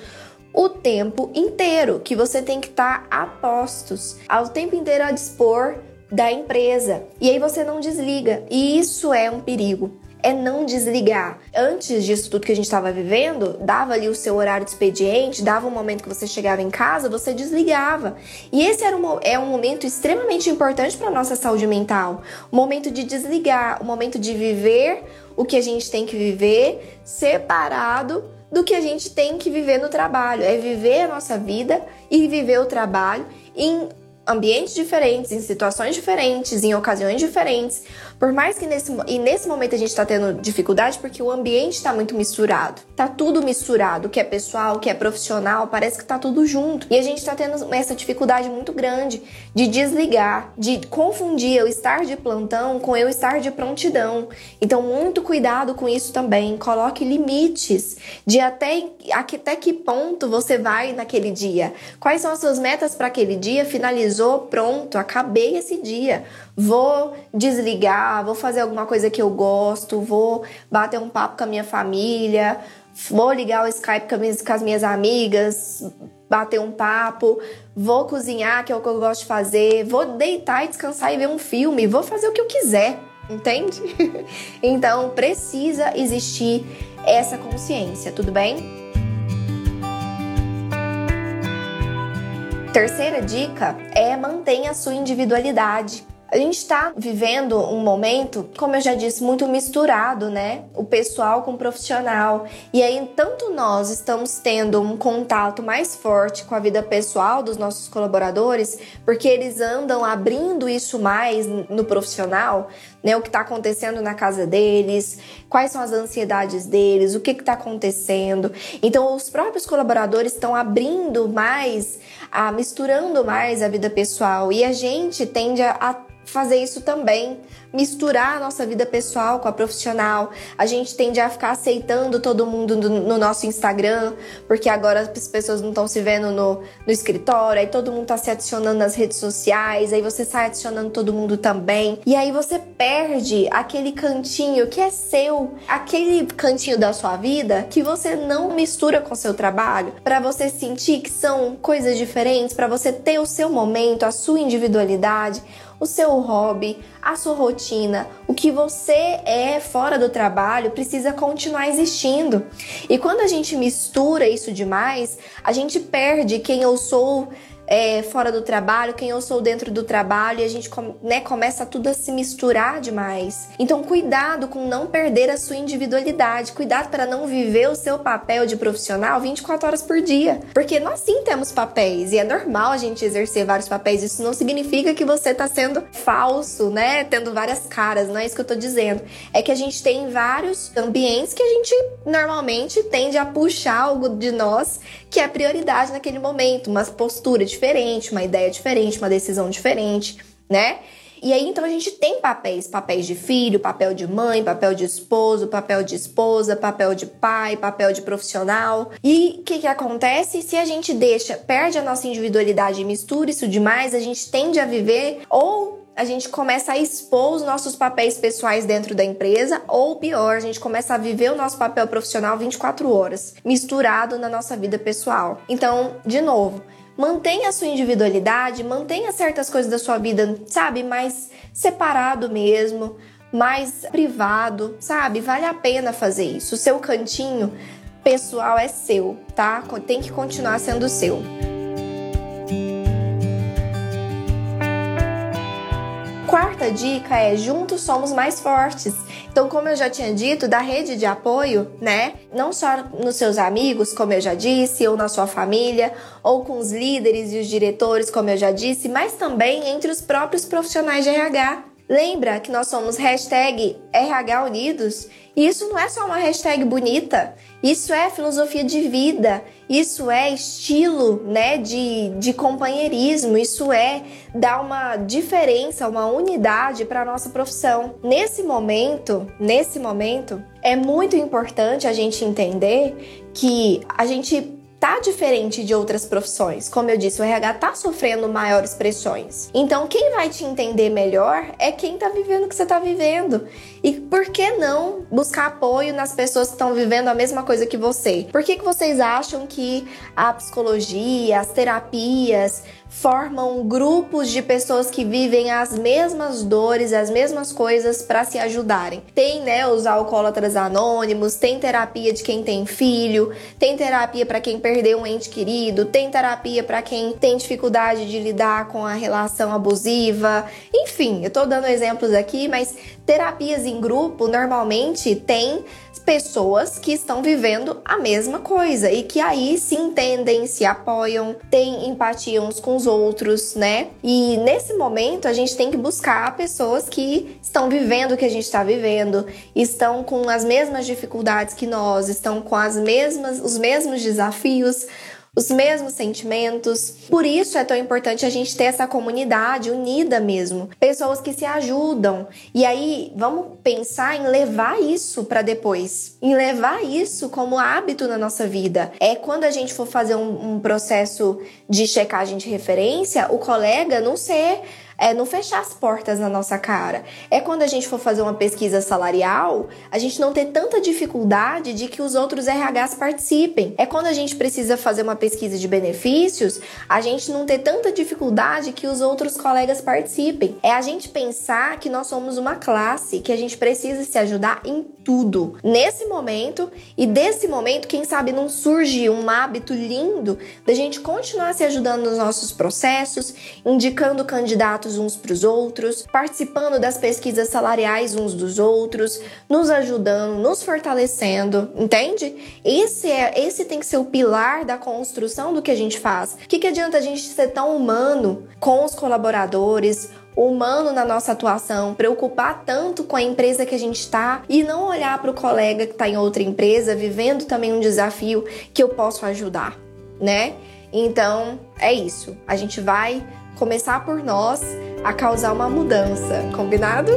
o tempo inteiro, que você tem que estar a postos, ao tempo inteiro a dispor da empresa. E aí você não desliga. E isso é um perigo. É não desligar. Antes disso tudo que a gente estava vivendo, dava ali o seu horário de expediente, dava um momento que você chegava em casa, você desligava. E esse era um, é um momento extremamente importante para nossa saúde mental. O momento de desligar, o momento de viver o que a gente tem que viver separado do que a gente tem que viver no trabalho. É viver a nossa vida e viver o trabalho em ambientes diferentes, em situações diferentes, em ocasiões diferentes. Por mais que nesse, e nesse momento a gente está tendo dificuldade porque o ambiente está muito misturado. Tá tudo misturado, o que é pessoal, o que é profissional, parece que tá tudo junto. E a gente está tendo essa dificuldade muito grande de desligar, de confundir eu estar de plantão com eu estar de prontidão. Então, muito cuidado com isso também. Coloque limites de até, até que ponto você vai naquele dia. Quais são as suas metas para aquele dia? Finalizou, pronto, acabei esse dia vou desligar, vou fazer alguma coisa que eu gosto, vou bater um papo com a minha família, vou ligar o Skype com as minhas amigas, bater um papo, vou cozinhar, que é o que eu gosto de fazer, vou deitar e descansar e ver um filme, vou fazer o que eu quiser, entende? então precisa existir essa consciência, tudo bem? Terceira dica é mantenha a sua individualidade. A gente está vivendo um momento, como eu já disse, muito misturado, né? O pessoal com o profissional. E aí, tanto nós estamos tendo um contato mais forte com a vida pessoal dos nossos colaboradores, porque eles andam abrindo isso mais no profissional, né? O que está acontecendo na casa deles, quais são as ansiedades deles, o que está acontecendo. Então, os próprios colaboradores estão abrindo mais, a, misturando mais a vida pessoal. E a gente tende a fazer isso também misturar a nossa vida pessoal com a profissional. A gente tende a ficar aceitando todo mundo no, nosso Instagram, porque agora as pessoas não estão se vendo no, no escritório, aí todo mundo está se adicionando nas redes sociais, aí você sai adicionando todo mundo também. E aí você perde aquele cantinho que é seu, aquele cantinho da sua vida que você não mistura com seu trabalho, para você sentir que são coisas diferentes, para você ter o seu momento, a sua individualidade o seu hobby, a sua rotina, o que você é fora do trabalho precisa continuar existindo. E quando a gente mistura isso demais, a gente perde quem eu sou é, fora do trabalho, quem eu sou dentro do trabalho, e a gente né, começa tudo a se misturar demais. Então, cuidado com não perder a sua individualidade, cuidado para não viver o seu papel de profissional 24 horas por dia. Porque nós sim temos papéis e é normal a gente exercer vários papéis. Isso não significa que você está sendo falso, né? Tendo várias caras, não é isso que eu tô dizendo. É que a gente tem vários ambientes que a gente normalmente tende a puxar algo de nós que é prioridade naquele momento, uma postura diferente, uma ideia diferente, uma decisão diferente, né? E aí então a gente tem papéis, papéis de filho, papel de mãe, papel de esposo, papel de esposa, papel de pai, papel de profissional. E o que, que acontece? Se a gente deixa, perde a nossa individualidade e mistura isso demais, a gente tende a viver ou a gente começa a expor os nossos papéis pessoais dentro da empresa, ou pior, a gente começa a viver o nosso papel profissional 24 horas, misturado na nossa vida pessoal. Então, de novo, mantenha a sua individualidade, mantenha certas coisas da sua vida, sabe, mais separado mesmo, mais privado, sabe? Vale a pena fazer isso. O seu cantinho pessoal é seu, tá? Tem que continuar sendo seu. Quarta dica é juntos somos mais fortes. Então, como eu já tinha dito, da rede de apoio, né? Não só nos seus amigos, como eu já disse, ou na sua família, ou com os líderes e os diretores, como eu já disse, mas também entre os próprios profissionais de RH. Lembra que nós somos RH Unidos? E isso não é só uma hashtag bonita, isso é filosofia de vida, isso é estilo né, de, de companheirismo, isso é dar uma diferença, uma unidade para a nossa profissão. Nesse momento, nesse momento, é muito importante a gente entender que a gente tá diferente de outras profissões. Como eu disse, o RH tá sofrendo maiores pressões. Então, quem vai te entender melhor é quem tá vivendo o que você tá vivendo. E por que não buscar apoio nas pessoas que estão vivendo a mesma coisa que você? Por que, que vocês acham que a psicologia, as terapias formam grupos de pessoas que vivem as mesmas dores, as mesmas coisas para se ajudarem? Tem, né, os alcoólatras anônimos, tem terapia de quem tem filho, tem terapia para quem perdeu um ente querido, tem terapia para quem tem dificuldade de lidar com a relação abusiva. Enfim, eu tô dando exemplos aqui, mas terapias em grupo normalmente tem pessoas que estão vivendo a mesma coisa e que aí se entendem, se apoiam, têm empatia uns com os outros, né? E nesse momento a gente tem que buscar pessoas que estão vivendo o que a gente está vivendo, estão com as mesmas dificuldades que nós, estão com as mesmas os mesmos desafios, os mesmos sentimentos. Por isso é tão importante a gente ter essa comunidade unida mesmo, pessoas que se ajudam. E aí vamos pensar em levar isso para depois, em levar isso como hábito na nossa vida. É quando a gente for fazer um, um processo de checagem de referência, o colega não ser é não fechar as portas na nossa cara. É quando a gente for fazer uma pesquisa salarial, a gente não ter tanta dificuldade de que os outros RHs participem. É quando a gente precisa fazer uma pesquisa de benefícios, a gente não ter tanta dificuldade que os outros colegas participem. É a gente pensar que nós somos uma classe, que a gente precisa se ajudar em tudo. Nesse momento e desse momento, quem sabe não surge um hábito lindo da gente continuar se ajudando nos nossos processos, indicando candidatos uns para os outros, participando das pesquisas salariais uns dos outros, nos ajudando, nos fortalecendo, entende? Esse é, esse tem que ser o pilar da construção do que a gente faz. O que, que adianta a gente ser tão humano com os colaboradores? humano na nossa atuação, preocupar tanto com a empresa que a gente está e não olhar para o colega que está em outra empresa, vivendo também um desafio que eu posso ajudar, né? Então é isso. A gente vai começar por nós a causar uma mudança, combinado?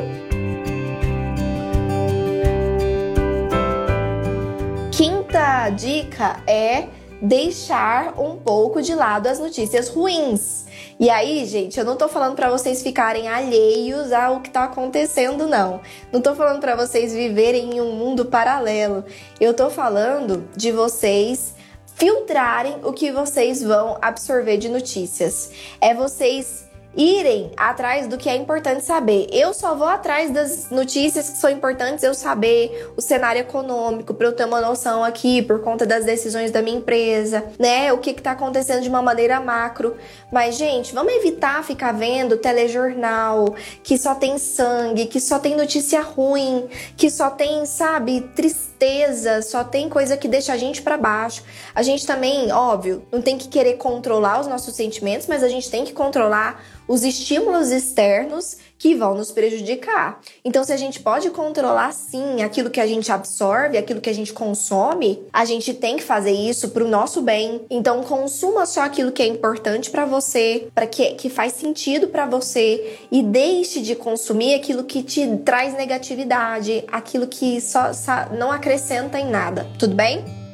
Quinta dica é deixar um pouco de lado as notícias ruins. E aí, gente, eu não tô falando para vocês ficarem alheios ao que tá acontecendo, não. Não tô falando para vocês viverem em um mundo paralelo. Eu tô falando de vocês filtrarem o que vocês vão absorver de notícias. É vocês irem atrás do que é importante saber. Eu só vou atrás das notícias que são importantes eu saber, o cenário econômico, para eu ter uma noção aqui por conta das decisões da minha empresa, né? O que está acontecendo de uma maneira macro. Mas, gente, vamos evitar ficar vendo telejornal que só tem sangue, que só tem notícia ruim, que só tem, sabe, tristeza, só tem coisa que deixa a gente para baixo. A gente também, óbvio, não tem que querer controlar os nossos sentimentos, mas a gente tem que controlar os estímulos externos que vão nos prejudicar. Então, se a gente pode controlar sim aquilo que a gente absorve, aquilo que a gente consome, a gente tem que fazer isso para o nosso bem. Então, consuma só aquilo que é importante para você, para que, que faz sentido para você e deixe de consumir aquilo que te traz negatividade, aquilo que só, só não acrescenta em nada. Tudo bem?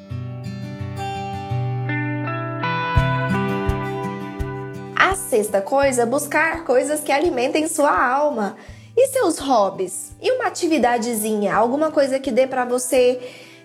Sexta coisa, buscar coisas que alimentem sua alma. E seus hobbies? E uma atividadezinha, alguma coisa que dê para você,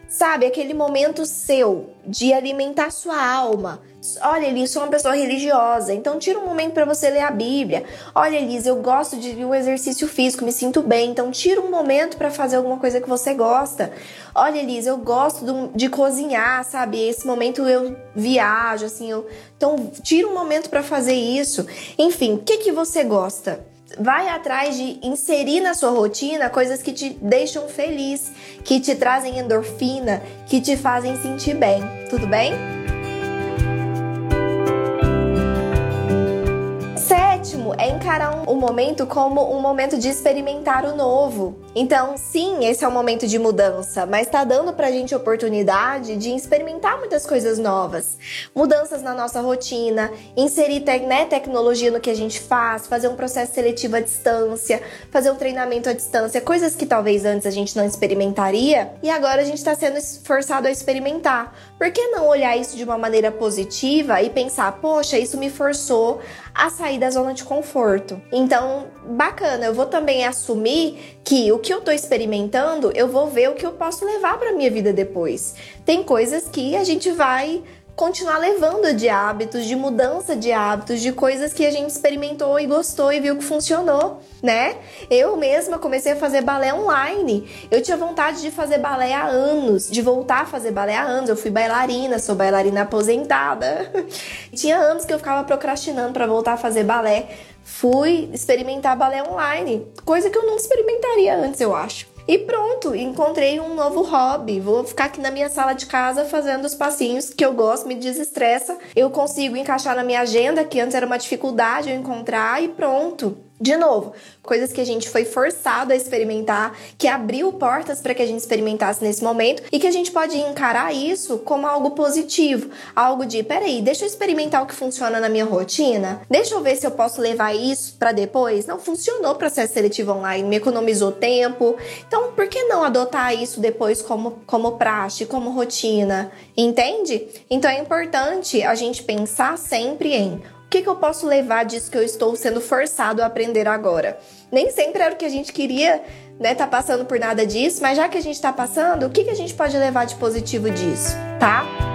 sabe, aquele momento seu de alimentar sua alma. Olha, Elis, sou uma pessoa religiosa, então tira um momento para você ler a Bíblia. Olha, Elis, eu gosto de um exercício físico, me sinto bem, então tira um momento para fazer alguma coisa que você gosta. Olha, Elis, eu gosto de, cozinhar, sabe? Esse momento eu viajo, assim, eu... então tira um momento para fazer isso. Enfim, o que que você gosta? vai atrás de inserir na sua rotina coisas que te deixam feliz, que te trazem endorfina, que te fazem sentir bem. Tudo bem? É encarar um, um momento como um momento de experimentar o novo. Então, sim, esse é um momento de mudança, mas está dando para a gente oportunidade de experimentar muitas coisas novas. Mudanças na nossa rotina, inserir né, tecnologia no que a gente faz, fazer um processo seletivo à distância, fazer um treinamento à distância, coisas que talvez antes a gente não experimentaria e agora a gente está sendo forçado a experimentar. Por que não olhar isso de uma maneira positiva e pensar, poxa, isso me forçou a sair da zona de conforto? Então, bacana, eu vou também assumir que o que eu tô experimentando, eu vou ver o que eu posso levar para minha vida depois. Tem coisas que a gente vai continuar levando de hábitos, de mudança de hábitos, de coisas que a gente experimentou e gostou e viu que funcionou, né? Eu mesma comecei a fazer balé online. Eu tinha vontade de fazer balé há anos, de voltar a fazer balé há anos. Eu fui bailarina, sou bailarina aposentada. tinha anos que eu ficava procrastinando para voltar a fazer balé. Fui experimentar balé online, coisa que eu não experimentaria antes, eu acho. E pronto, encontrei um novo hobby. Vou ficar aqui na minha sala de casa fazendo os passinhos que eu gosto, me desestressa. Eu consigo encaixar na minha agenda, que antes era uma dificuldade eu encontrar, e pronto. De novo, coisas que a gente foi forçado a experimentar, que abriu portas para que a gente experimentasse nesse momento e que a gente pode encarar isso como algo positivo, algo de, peraí, deixa eu experimentar o que funciona na minha rotina, deixa eu ver se eu posso levar isso para depois. Não funcionou o processo seletivo online, me economizou tempo, então por que não adotar isso depois como, como praxe, como rotina, entende? Então é importante a gente pensar sempre em que, que eu posso levar disso que eu estou sendo forçado a aprender agora? Nem sempre era o que a gente queria, né? Tá passando por nada disso, mas já que a gente tá passando, o que, que a gente pode levar de positivo disso, tá?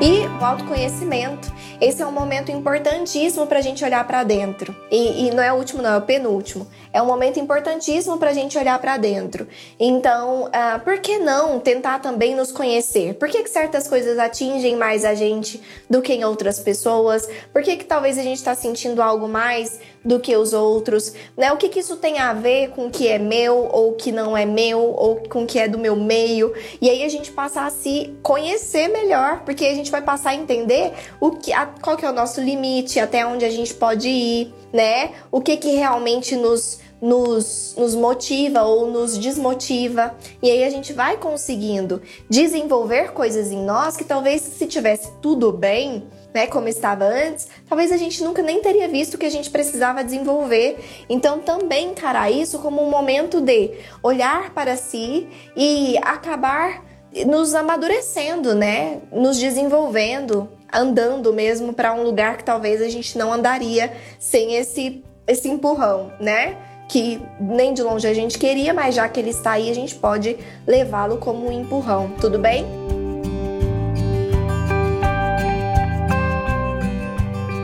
E o autoconhecimento. Esse é um momento importantíssimo para a gente olhar para dentro. E, e, não é o último, não, é o penúltimo. É um momento importantíssimo para a gente olhar para dentro. Então, uh, por que não tentar também nos conhecer? Por que, que certas coisas atingem mais a gente do que em outras pessoas? Por que, que talvez a gente está sentindo algo mais do que os outros? Né? O que, que isso tem a ver com o que é meu ou que não é meu ou com o que é do meu meio? E aí a gente passa a se conhecer melhor, porque a gente vai passar a entender o que, a, qual que é o nosso limite, até onde a gente pode ir, né? O que que realmente nos nos, nos motiva ou nos desmotiva. E aí a gente vai conseguindo desenvolver coisas em nós que talvez se tivesse tudo bem, né, como estava antes, talvez a gente nunca nem teria visto que a gente precisava desenvolver. Então também encarar isso como um momento de olhar para si e acabar nos amadurecendo, né? Nos desenvolvendo, andando mesmo para um lugar que talvez a gente não andaria sem esse esse empurrão, né? Que nem de longe a gente queria, mas já que ele está aí, a gente pode levá-lo como um empurrão, tudo bem?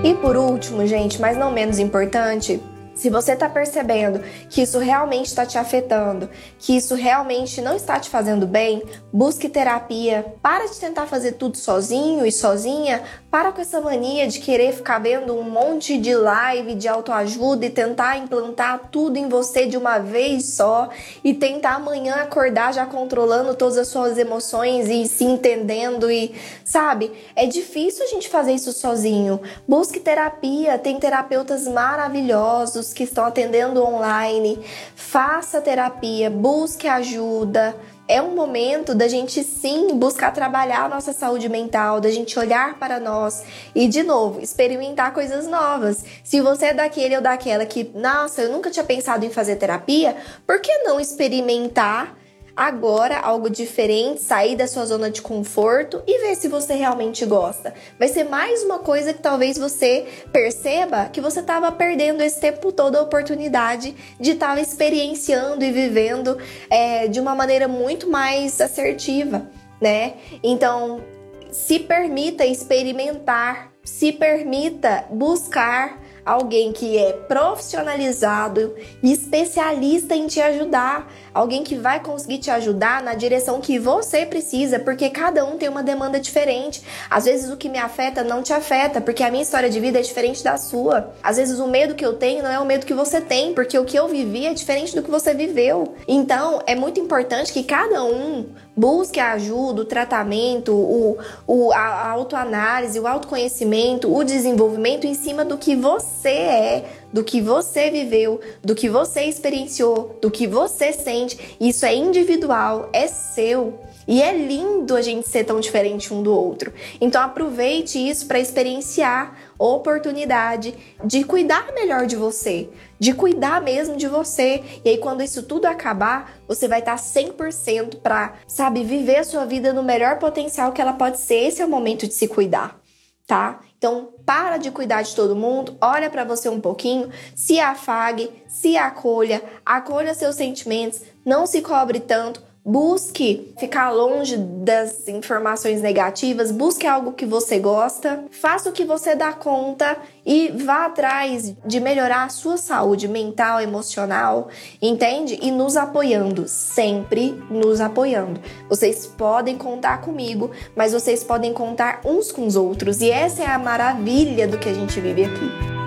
E por último, gente, mas não menos importante, se você está percebendo que isso realmente está te afetando, que isso realmente não está te fazendo bem, busque terapia. Para de tentar fazer tudo sozinho e sozinha. Para com essa mania de querer ficar vendo um monte de live de autoajuda e tentar implantar tudo em você de uma vez só e tentar amanhã acordar já controlando todas as suas emoções e se entendendo e, sabe? É difícil a gente fazer isso sozinho. Busque terapia, tem terapeutas maravilhosos que estão atendendo online, faça terapia, busque ajuda. É um momento da gente sim buscar trabalhar a nossa saúde mental, da gente olhar para nós e, de novo, experimentar coisas novas. Se você é daquele ou daquela que, nossa, eu nunca tinha pensado em fazer terapia, por que não experimentar? Agora algo diferente, sair da sua zona de conforto e ver se você realmente gosta. Vai ser mais uma coisa que talvez você perceba que você estava perdendo esse tempo todo a oportunidade de estar experienciando e vivendo é, de uma maneira muito mais assertiva, né? Então, se permita experimentar, se permita buscar alguém que é profissionalizado e especialista em te ajudar, alguém que vai conseguir te ajudar na direção que você precisa, porque cada um tem uma demanda diferente. Às vezes o que me afeta não te afeta, porque a minha história de vida é diferente da sua. Às vezes o medo que eu tenho não é o medo que você tem, porque o que eu vivi é diferente do que você viveu. Então, é muito importante que cada um busque a ajuda, o tratamento, o, o, a autoanálise, o autoconhecimento, o desenvolvimento em cima do que você é, do que você viveu, do que você experienciou, do que você sente. Isso é individual, é seu. E é lindo a gente ser tão diferente um do outro. Então aproveite isso para experienciar oportunidade de cuidar melhor de você, de cuidar mesmo de você. E aí quando isso tudo acabar, você vai estar 100% para, sabe, viver a sua vida no melhor potencial que ela pode ser. Esse é o momento de se cuidar, tá? Então, para de cuidar de todo mundo, olha para você um pouquinho, se afague, se acolha, acolha seus sentimentos, não se cobre tanto, Busque ficar longe das informações negativas, busque algo que você gosta, faça o que você dá conta e vá atrás de melhorar a sua saúde mental, emocional, entende? E nos apoiando, sempre nos apoiando. Vocês podem contar comigo, mas vocês podem contar uns com os outros, e essa é a maravilha do que a gente vive aqui.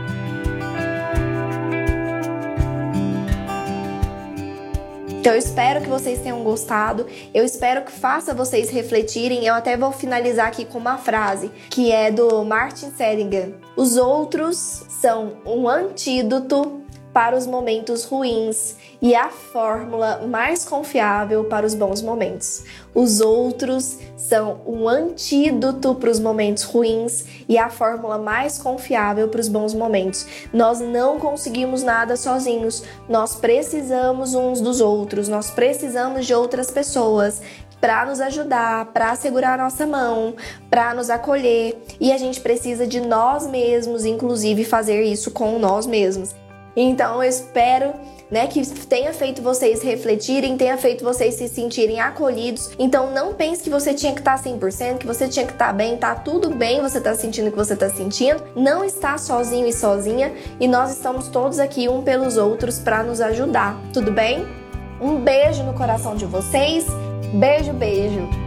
Então eu espero que vocês tenham gostado. Eu espero que faça vocês refletirem. Eu até vou finalizar aqui com uma frase que é do Martin Seligman. Os outros são um antídoto para os momentos ruins e a fórmula mais confiável para os bons momentos. Os outros são um antídoto para os momentos ruins e a fórmula mais confiável para os bons momentos. Nós não conseguimos nada sozinhos, nós precisamos uns dos outros, nós precisamos de outras pessoas para nos ajudar, para segurar a nossa mão, para nos acolher, e a gente precisa de nós mesmos, inclusive fazer isso com nós mesmos. Então eu espero né, que tenha feito vocês refletirem, tenha feito vocês se sentirem acolhidos. Então não pense que você tinha que estar 100%, que você tinha que estar bem, tá tudo bem, você tá sentindo o que você tá sentindo. Não está sozinho e sozinha e nós estamos todos aqui um pelos outros para nos ajudar. Tudo bem? Um beijo no coração de vocês. Beijo, beijo.